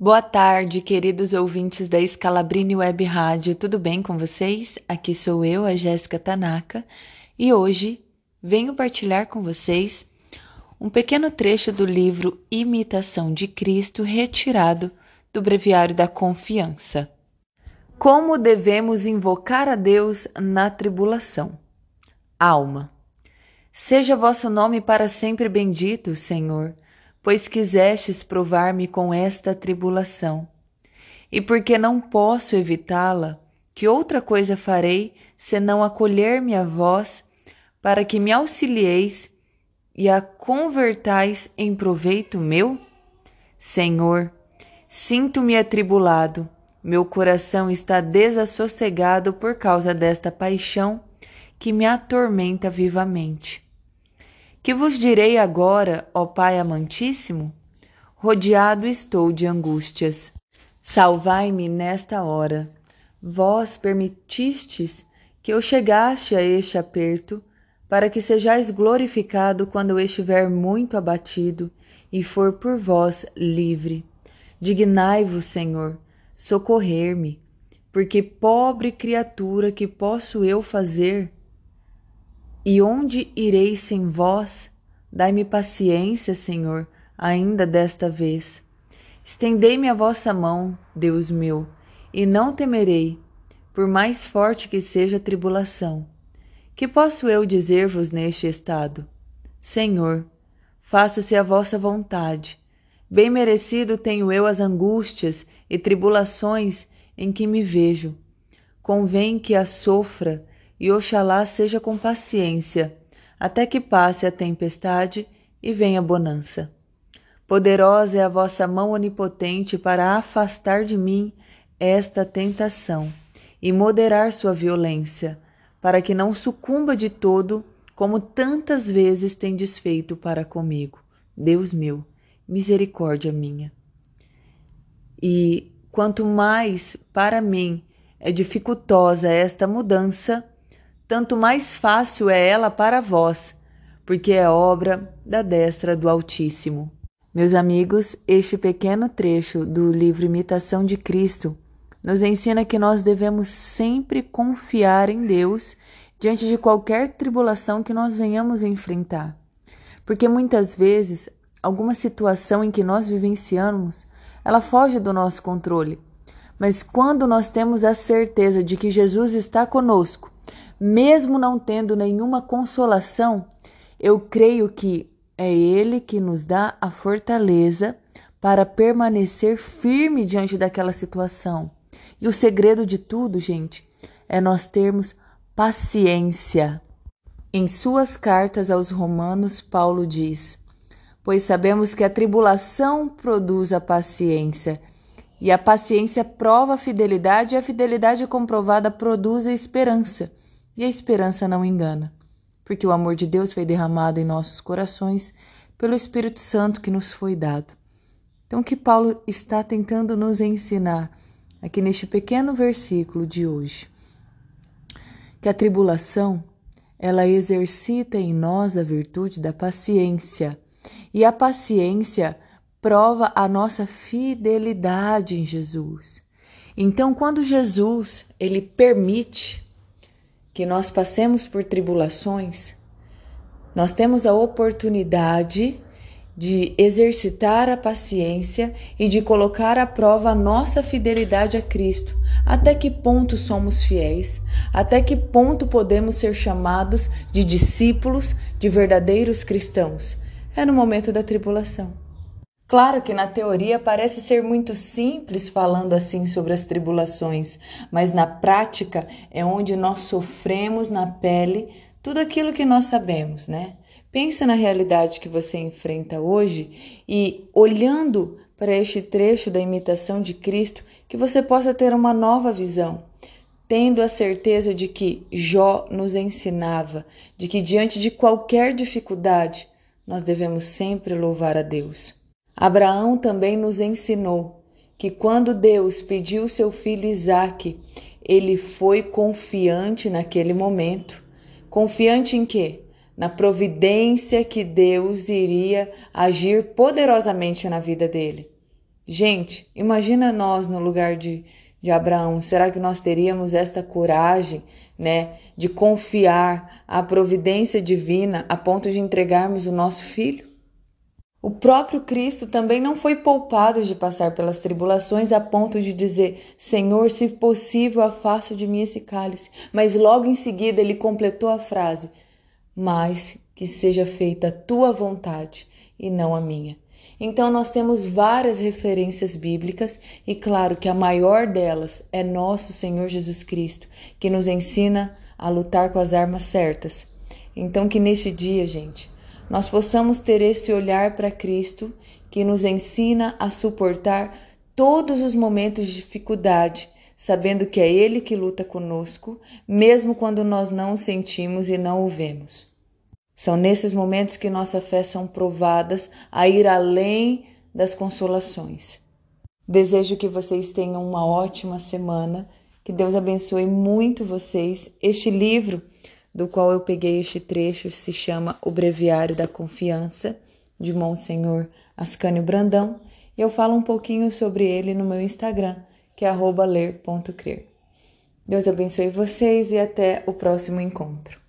Boa tarde, queridos ouvintes da Scalabrini Web Rádio. Tudo bem com vocês? Aqui sou eu, a Jéssica Tanaka, e hoje venho partilhar com vocês um pequeno trecho do livro Imitação de Cristo, retirado do Breviário da Confiança. Como devemos invocar a Deus na tribulação? Alma. Seja vosso nome para sempre bendito, Senhor pois quisestes provar-me com esta tribulação. E porque não posso evitá-la, que outra coisa farei senão acolher-me a vós, para que me auxilieis e a convertais em proveito meu? Senhor, sinto-me atribulado, meu coração está desassossegado por causa desta paixão que me atormenta vivamente. Que vos direi agora, ó Pai amantíssimo? Rodeado estou de angústias. Salvai-me nesta hora. Vós permitistes que eu chegaste a este aperto, para que sejais glorificado quando eu estiver muito abatido e for por vós livre. Dignai-vos, Senhor, socorrer-me, porque pobre criatura que posso eu fazer e onde irei sem vós? Dai-me paciência, Senhor, ainda desta vez. Estendei-me a vossa mão, Deus meu, e não temerei, por mais forte que seja a tribulação. Que posso eu dizer-vos neste estado? Senhor, faça-se a vossa vontade. Bem merecido tenho eu as angústias e tribulações em que me vejo. Convém que as sofra e Oxalá seja com paciência, até que passe a tempestade e venha a bonança. Poderosa é a vossa mão onipotente para afastar de mim esta tentação e moderar sua violência, para que não sucumba de todo, como tantas vezes tem desfeito para comigo. Deus meu, misericórdia minha. E quanto mais para mim é dificultosa esta mudança, tanto mais fácil é ela para vós, porque é obra da destra do Altíssimo. Meus amigos, este pequeno trecho do livro Imitação de Cristo nos ensina que nós devemos sempre confiar em Deus diante de qualquer tribulação que nós venhamos enfrentar. Porque muitas vezes, alguma situação em que nós vivenciamos, ela foge do nosso controle. Mas quando nós temos a certeza de que Jesus está conosco, mesmo não tendo nenhuma consolação, eu creio que é Ele que nos dá a fortaleza para permanecer firme diante daquela situação. E o segredo de tudo, gente, é nós termos paciência. Em suas cartas aos Romanos, Paulo diz: Pois sabemos que a tribulação produz a paciência, e a paciência prova a fidelidade, e a fidelidade comprovada produz a esperança. E a esperança não engana, porque o amor de Deus foi derramado em nossos corações pelo Espírito Santo que nos foi dado. Então, o que Paulo está tentando nos ensinar aqui neste pequeno versículo de hoje? Que a tribulação, ela exercita em nós a virtude da paciência, e a paciência prova a nossa fidelidade em Jesus. Então, quando Jesus, ele permite que nós passemos por tribulações, nós temos a oportunidade de exercitar a paciência e de colocar à prova a nossa fidelidade a Cristo. Até que ponto somos fiéis? Até que ponto podemos ser chamados de discípulos, de verdadeiros cristãos? É no momento da tribulação. Claro que na teoria parece ser muito simples falando assim sobre as tribulações, mas na prática é onde nós sofremos na pele tudo aquilo que nós sabemos, né? Pensa na realidade que você enfrenta hoje e olhando para este trecho da imitação de Cristo, que você possa ter uma nova visão, tendo a certeza de que Jó nos ensinava, de que diante de qualquer dificuldade, nós devemos sempre louvar a Deus. Abraão também nos ensinou que quando Deus pediu seu filho Isaque, ele foi confiante naquele momento. Confiante em quê? Na providência que Deus iria agir poderosamente na vida dele. Gente, imagina nós no lugar de, de Abraão. Será que nós teríamos esta coragem, né, de confiar à providência divina a ponto de entregarmos o nosso filho? O próprio Cristo também não foi poupado de passar pelas tribulações a ponto de dizer: Senhor, se possível, afasta de mim esse cálice. Mas logo em seguida ele completou a frase: Mas que seja feita a tua vontade e não a minha. Então, nós temos várias referências bíblicas, e claro que a maior delas é nosso Senhor Jesus Cristo, que nos ensina a lutar com as armas certas. Então, que neste dia, gente, nós possamos ter esse olhar para Cristo que nos ensina a suportar todos os momentos de dificuldade, sabendo que é Ele que luta conosco, mesmo quando nós não o sentimos e não o vemos. São nesses momentos que nossa fé são provadas a ir além das consolações. Desejo que vocês tenham uma ótima semana, que Deus abençoe muito vocês. Este livro do qual eu peguei este trecho se chama O Breviário da Confiança, de Monsenhor Ascânio Brandão, e eu falo um pouquinho sobre ele no meu Instagram, que é ler.crer. Deus abençoe vocês e até o próximo encontro.